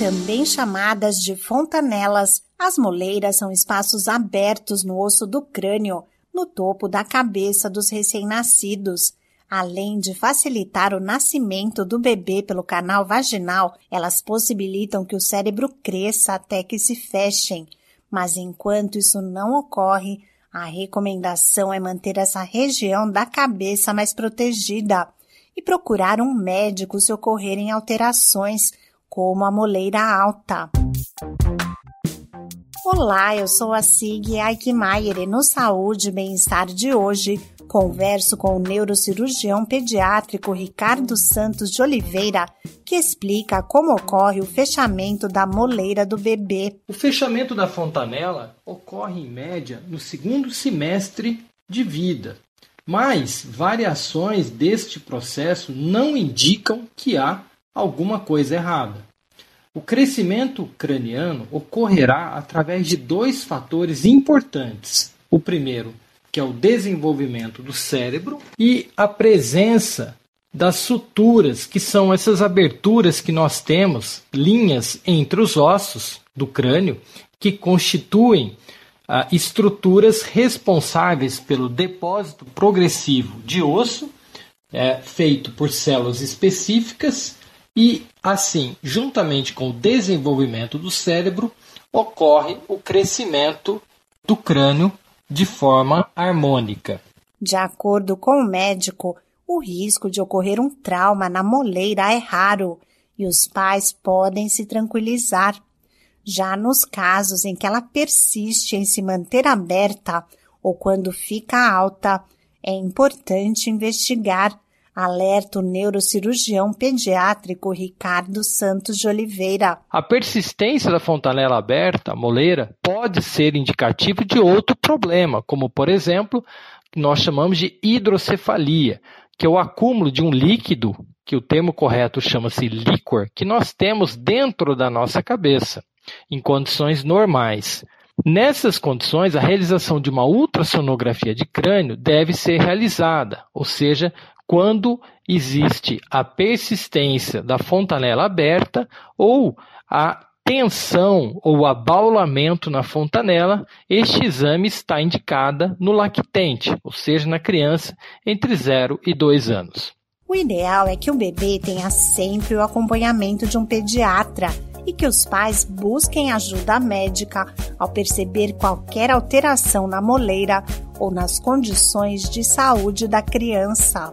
Também chamadas de fontanelas, as moleiras são espaços abertos no osso do crânio, no topo da cabeça dos recém-nascidos. Além de facilitar o nascimento do bebê pelo canal vaginal, elas possibilitam que o cérebro cresça até que se fechem. Mas enquanto isso não ocorre, a recomendação é manter essa região da cabeça mais protegida e procurar um médico se ocorrerem alterações, como a moleira alta. Olá, eu sou a Sig Aikmaier e no Saúde e Bem-Estar de hoje converso com o neurocirurgião pediátrico Ricardo Santos de Oliveira, que explica como ocorre o fechamento da moleira do bebê. O fechamento da fontanela ocorre em média no segundo semestre de vida, mas variações deste processo não indicam que há alguma coisa errada. O crescimento craniano ocorrerá através de dois fatores importantes. O primeiro, que é o desenvolvimento do cérebro, e a presença das suturas, que são essas aberturas que nós temos, linhas entre os ossos do crânio, que constituem ah, estruturas responsáveis pelo depósito progressivo de osso, é, feito por células específicas e, assim, juntamente com o desenvolvimento do cérebro, ocorre o crescimento do crânio de forma harmônica. De acordo com o médico, o risco de ocorrer um trauma na moleira é raro e os pais podem se tranquilizar. Já nos casos em que ela persiste em se manter aberta ou quando fica alta, é importante investigar Alerta o neurocirurgião pediátrico Ricardo Santos de Oliveira. A persistência da fontanela aberta, moleira, pode ser indicativo de outro problema, como, por exemplo, nós chamamos de hidrocefalia, que é o acúmulo de um líquido, que o termo correto chama-se líquor, que nós temos dentro da nossa cabeça, em condições normais. Nessas condições, a realização de uma ultrassonografia de crânio deve ser realizada, ou seja, quando existe a persistência da fontanela aberta ou a tensão ou abaulamento na fontanela, este exame está indicada no lactente, ou seja, na criança entre 0 e 2 anos. O ideal é que o bebê tenha sempre o acompanhamento de um pediatra e que os pais busquem ajuda médica ao perceber qualquer alteração na moleira ou nas condições de saúde da criança.